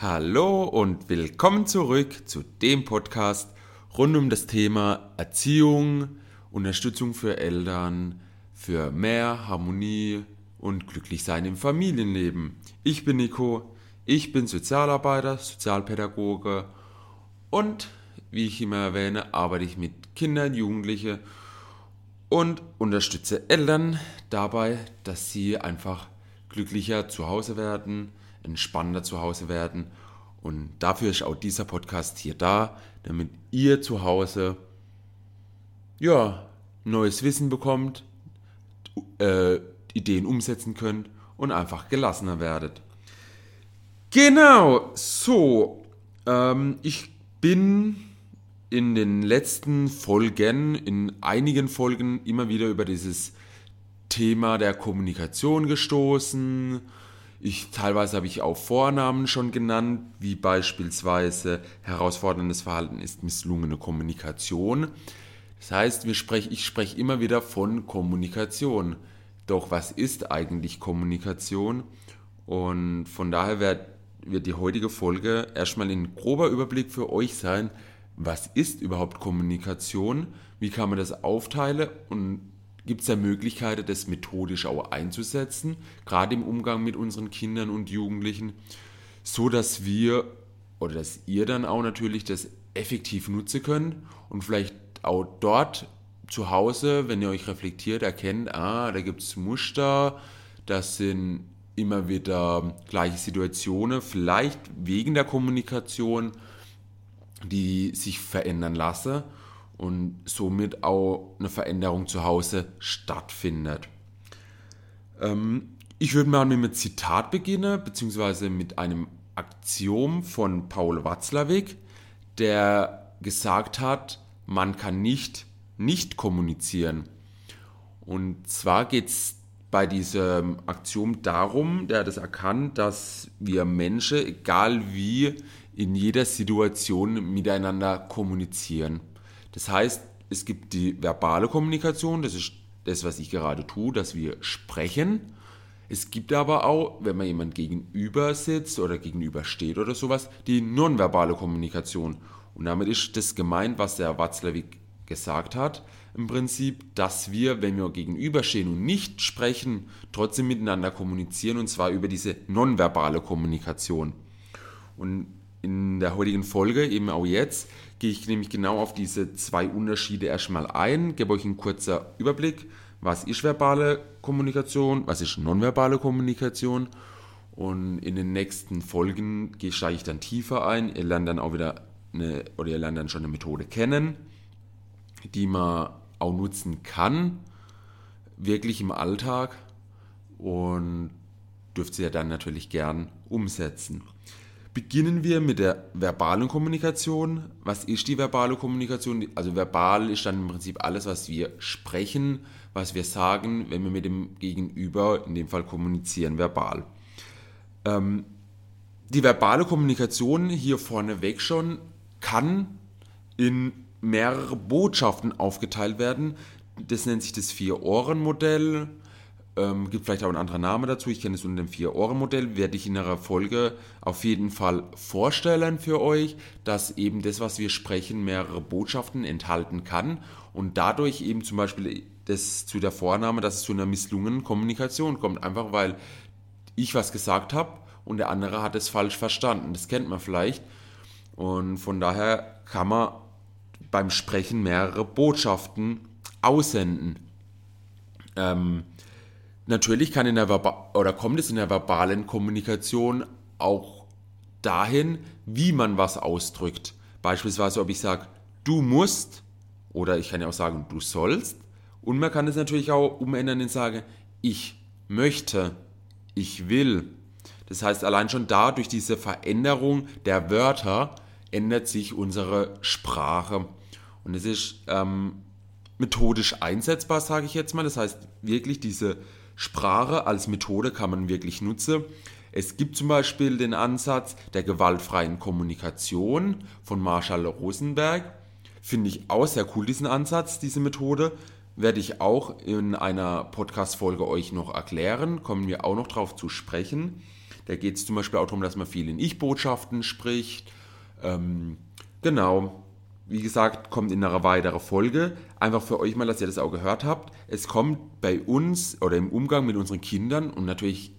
Hallo und willkommen zurück zu dem Podcast rund um das Thema Erziehung, Unterstützung für Eltern, für mehr Harmonie und Glücklichsein im Familienleben. Ich bin Nico, ich bin Sozialarbeiter, Sozialpädagoge und wie ich immer erwähne, arbeite ich mit Kindern, Jugendlichen und unterstütze Eltern dabei, dass sie einfach glücklicher zu Hause werden, entspannter zu Hause werden. Und dafür ist auch dieser Podcast hier da, damit ihr zu Hause ja, neues Wissen bekommt, äh, Ideen umsetzen könnt und einfach gelassener werdet. Genau, so. Ähm, ich bin in den letzten Folgen, in einigen Folgen immer wieder über dieses Thema der Kommunikation gestoßen ich, teilweise habe ich auch Vornamen schon genannt, wie beispielsweise herausforderndes Verhalten ist misslungene Kommunikation. Das heißt, wir sprech, ich spreche immer wieder von Kommunikation. Doch was ist eigentlich Kommunikation? Und von daher wird, wird die heutige Folge erstmal ein grober Überblick für euch sein, was ist überhaupt Kommunikation, wie kann man das aufteilen und Gibt es da Möglichkeiten, das methodisch auch einzusetzen, gerade im Umgang mit unseren Kindern und Jugendlichen, so dass wir oder dass ihr dann auch natürlich das effektiv nutzen könnt und vielleicht auch dort zu Hause, wenn ihr euch reflektiert, erkennt, ah, da gibt es Muster, das sind immer wieder gleiche Situationen, vielleicht wegen der Kommunikation, die sich verändern lassen und somit auch eine Veränderung zu Hause stattfindet. Ähm, ich würde mal mit einem Zitat beginnen, beziehungsweise mit einem Aktion von Paul Watzlawick, der gesagt hat, man kann nicht nicht kommunizieren. Und zwar geht es bei dieser Aktion darum, der hat es erkannt, dass wir Menschen, egal wie, in jeder Situation miteinander kommunizieren. Das heißt, es gibt die verbale Kommunikation, das ist das, was ich gerade tue, dass wir sprechen. Es gibt aber auch, wenn man jemand gegenüber sitzt oder gegenüber steht oder sowas, die nonverbale Kommunikation. Und damit ist das gemeint, was der Watzlawick gesagt hat, im Prinzip, dass wir, wenn wir gegenüberstehen und nicht sprechen, trotzdem miteinander kommunizieren und zwar über diese nonverbale Kommunikation. Und in der heutigen Folge, eben auch jetzt, gehe ich nämlich genau auf diese zwei Unterschiede erstmal ein, gebe euch einen kurzen Überblick, was ist verbale Kommunikation, was ist nonverbale Kommunikation und in den nächsten Folgen steige ich dann tiefer ein. Ihr lernt dann auch wieder eine, oder ihr lernt dann schon eine Methode kennen, die man auch nutzen kann, wirklich im Alltag und dürft ihr dann natürlich gern umsetzen. Beginnen wir mit der verbalen Kommunikation. Was ist die verbale Kommunikation? Also verbal ist dann im Prinzip alles, was wir sprechen, was wir sagen, wenn wir mit dem Gegenüber, in dem Fall kommunizieren, verbal. Ähm, die verbale Kommunikation hier vorneweg schon kann in mehrere Botschaften aufgeteilt werden. Das nennt sich das Vier-Ohren-Modell ähm, gibt vielleicht auch einen anderen Namen dazu. Ich kenne es unter dem Vier-Ohren-Modell. Werde ich in einer Folge auf jeden Fall vorstellen für euch, dass eben das, was wir sprechen, mehrere Botschaften enthalten kann und dadurch eben zum Beispiel das zu der Vorname, dass es zu einer misslungenen Kommunikation kommt. Einfach weil ich was gesagt habe und der andere hat es falsch verstanden. Das kennt man vielleicht. Und von daher kann man beim Sprechen mehrere Botschaften aussenden. Ähm, Natürlich kann in der Verba oder kommt es in der verbalen Kommunikation auch dahin, wie man was ausdrückt. Beispielsweise, ob ich sage, du musst oder ich kann ja auch sagen, du sollst. Und man kann es natürlich auch umändern und sagen, ich möchte, ich will. Das heißt, allein schon da durch diese Veränderung der Wörter ändert sich unsere Sprache. Und es ist ähm, methodisch einsetzbar, sage ich jetzt mal. Das heißt, wirklich diese Sprache als Methode kann man wirklich nutzen. Es gibt zum Beispiel den Ansatz der gewaltfreien Kommunikation von Marshall Rosenberg. Finde ich auch sehr cool, diesen Ansatz, diese Methode. Werde ich auch in einer Podcast-Folge euch noch erklären. Kommen wir auch noch drauf zu sprechen. Da geht es zum Beispiel auch darum, dass man viel in Ich-Botschaften spricht. Ähm, genau. Wie gesagt, kommt in einer weiteren Folge. Einfach für euch mal, dass ihr das auch gehört habt. Es kommt bei uns oder im Umgang mit unseren Kindern und natürlich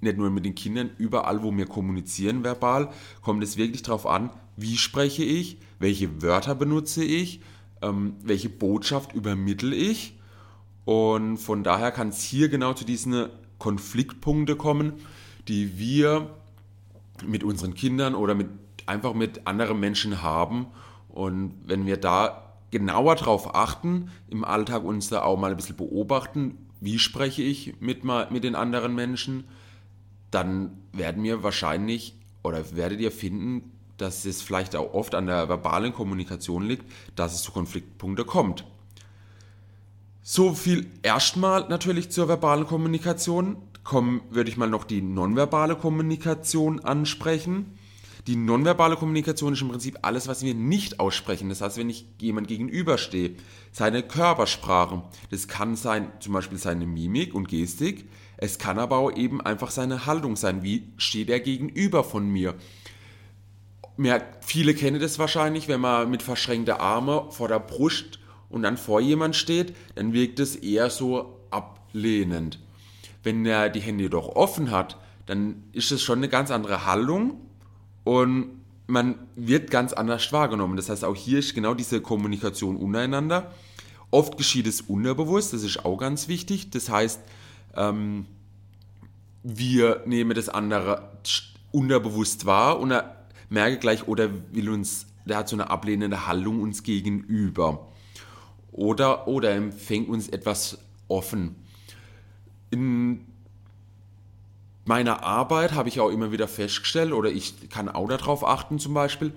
nicht nur mit den Kindern, überall, wo wir kommunizieren verbal, kommt es wirklich darauf an, wie spreche ich, welche Wörter benutze ich, ähm, welche Botschaft übermittle ich. Und von daher kann es hier genau zu diesen Konfliktpunkten kommen, die wir mit unseren Kindern oder mit, einfach mit anderen Menschen haben. Und wenn wir da genauer darauf achten, im Alltag uns da auch mal ein bisschen beobachten, wie spreche ich mit, mit den anderen Menschen, dann werden wir wahrscheinlich oder werdet ihr finden, dass es vielleicht auch oft an der verbalen Kommunikation liegt, dass es zu Konfliktpunkten kommt. So viel erstmal natürlich zur verbalen Kommunikation. Kommen würde ich mal noch die nonverbale Kommunikation ansprechen. Die nonverbale Kommunikation ist im Prinzip alles, was wir nicht aussprechen. Das heißt, wenn ich jemand gegenüberstehe, seine Körpersprache, das kann sein, zum Beispiel seine Mimik und Gestik, es kann aber auch eben einfach seine Haltung sein. Wie steht er gegenüber von mir? Mehr, viele kennen das wahrscheinlich, wenn man mit verschränkter Arme vor der Brust und dann vor jemand steht, dann wirkt es eher so ablehnend. Wenn er die Hände jedoch offen hat, dann ist es schon eine ganz andere Haltung und man wird ganz anders wahrgenommen. Das heißt, auch hier ist genau diese Kommunikation untereinander. Oft geschieht es unterbewusst, das ist auch ganz wichtig. Das heißt, ähm, wir nehmen das andere unterbewusst wahr und er merke gleich, oder will uns, der hat so eine ablehnende Haltung uns gegenüber. Oder, oder empfängt uns etwas offen. In meiner Arbeit habe ich auch immer wieder festgestellt, oder ich kann auch darauf achten zum Beispiel,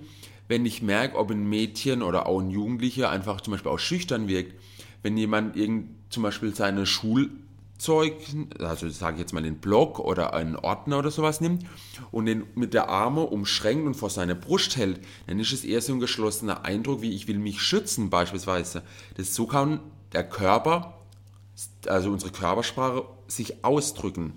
wenn ich merke, ob ein Mädchen oder auch ein Jugendlicher einfach zum Beispiel auch schüchtern wirkt, wenn jemand irgend, zum Beispiel seine Schul Zeug, also sage ich jetzt mal den Block oder einen Ordner oder sowas nimmt und den mit der Arme umschränkt und vor seine Brust hält, dann ist es eher so ein geschlossener Eindruck, wie ich will mich schützen beispielsweise. Das so kann der Körper, also unsere Körpersprache, sich ausdrücken.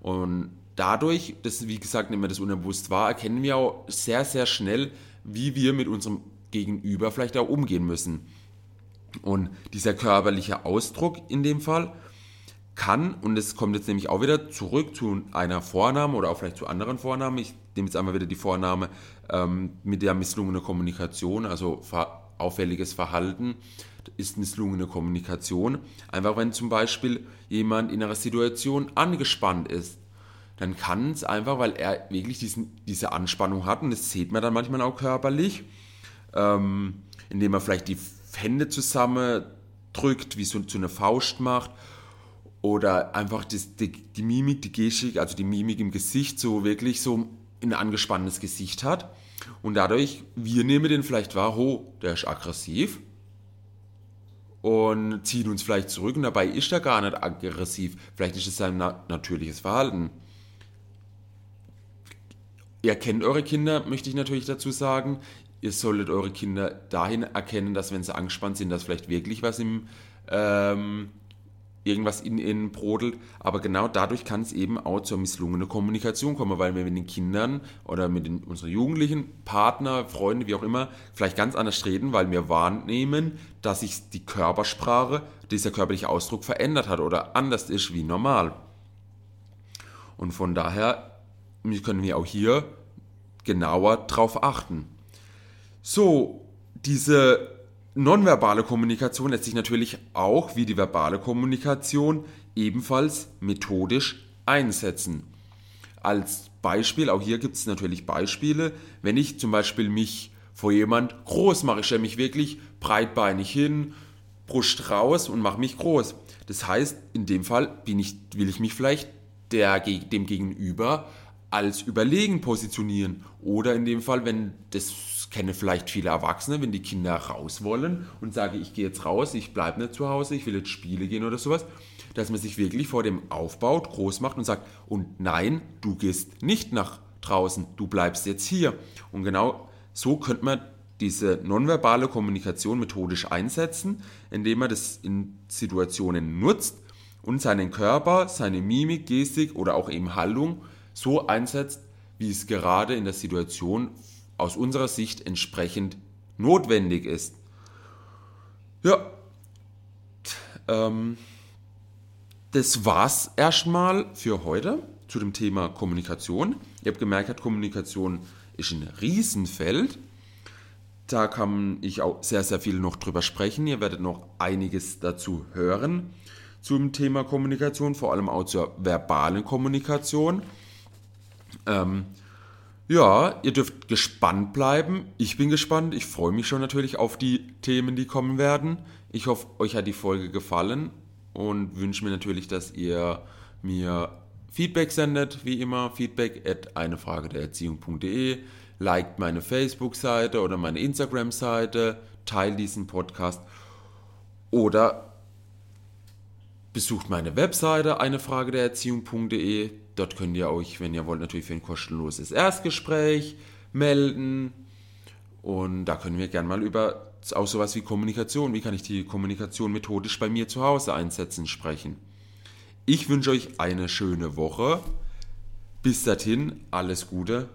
Und dadurch, das wie gesagt, wir das unbewusst wahr, erkennen wir auch sehr, sehr schnell, wie wir mit unserem Gegenüber vielleicht auch umgehen müssen. Und dieser körperliche Ausdruck in dem Fall, kann, und es kommt jetzt nämlich auch wieder zurück zu einer Vorname oder auch vielleicht zu anderen Vornamen. Ich nehme jetzt einmal wieder die Vorname ähm, mit der misslungenen Kommunikation, also auffälliges Verhalten ist misslungene Kommunikation. Einfach wenn zum Beispiel jemand in einer Situation angespannt ist, dann kann es einfach, weil er wirklich diesen, diese Anspannung hat, und das sieht man dann manchmal auch körperlich, ähm, indem er vielleicht die Hände zusammendrückt, wie so, so eine Faust macht oder einfach das, die, die Mimik, die Gestik, also die Mimik im Gesicht so wirklich so ein angespanntes Gesicht hat. Und dadurch, wir nehmen den vielleicht wahr, ho, der ist aggressiv und ziehen uns vielleicht zurück und dabei ist er gar nicht aggressiv. Vielleicht ist es sein na natürliches Verhalten. Ihr kennt eure Kinder, möchte ich natürlich dazu sagen. Ihr solltet eure Kinder dahin erkennen, dass wenn sie angespannt sind, dass vielleicht wirklich was im ähm, irgendwas in ihnen brodelt. Aber genau dadurch kann es eben auch zur misslungenen Kommunikation kommen, weil wir mit den Kindern oder mit den, unseren Jugendlichen, Partner, Freunde, wie auch immer, vielleicht ganz anders reden, weil wir wahrnehmen, dass sich die Körpersprache, dieser körperliche Ausdruck verändert hat oder anders ist wie normal. Und von daher können wir auch hier genauer drauf achten. So, diese Nonverbale Kommunikation lässt sich natürlich auch wie die verbale Kommunikation ebenfalls methodisch einsetzen. Als Beispiel, auch hier gibt es natürlich Beispiele, wenn ich zum Beispiel mich vor jemand groß mache, ich stelle mich wirklich breitbeinig hin, Brust raus und mache mich groß. Das heißt, in dem Fall ich, will ich mich vielleicht der, dem Gegenüber als überlegen positionieren. Oder in dem Fall, wenn das kenne vielleicht viele Erwachsene, wenn die Kinder raus wollen und sage, ich gehe jetzt raus, ich bleibe nicht zu Hause, ich will jetzt Spiele gehen oder sowas, dass man sich wirklich vor dem aufbaut, groß macht und sagt, und nein, du gehst nicht nach draußen, du bleibst jetzt hier. Und genau so könnte man diese nonverbale Kommunikation methodisch einsetzen, indem man das in Situationen nutzt und seinen Körper, seine Mimik, Gestik oder auch eben Haltung so einsetzt, wie es gerade in der Situation aus unserer Sicht entsprechend notwendig ist. Ja, ähm, das war's erstmal für heute zu dem Thema Kommunikation. Ihr habt gemerkt, Kommunikation ist ein Riesenfeld. Da kann ich auch sehr, sehr viel noch drüber sprechen. Ihr werdet noch einiges dazu hören zum Thema Kommunikation, vor allem auch zur verbalen Kommunikation. Ähm, ja, ihr dürft gespannt bleiben. Ich bin gespannt. Ich freue mich schon natürlich auf die Themen, die kommen werden. Ich hoffe, euch hat die Folge gefallen und wünsche mir natürlich, dass ihr mir Feedback sendet, wie immer, feedback at einefragedererziehung.de, liked meine Facebook-Seite oder meine Instagram-Seite, teilt diesen Podcast oder besucht meine Webseite einefragedererziehung.de. Dort könnt ihr euch, wenn ihr wollt, natürlich für ein kostenloses Erstgespräch melden. Und da können wir gerne mal über auch sowas wie Kommunikation, wie kann ich die Kommunikation methodisch bei mir zu Hause einsetzen, sprechen. Ich wünsche euch eine schöne Woche. Bis dahin, alles Gute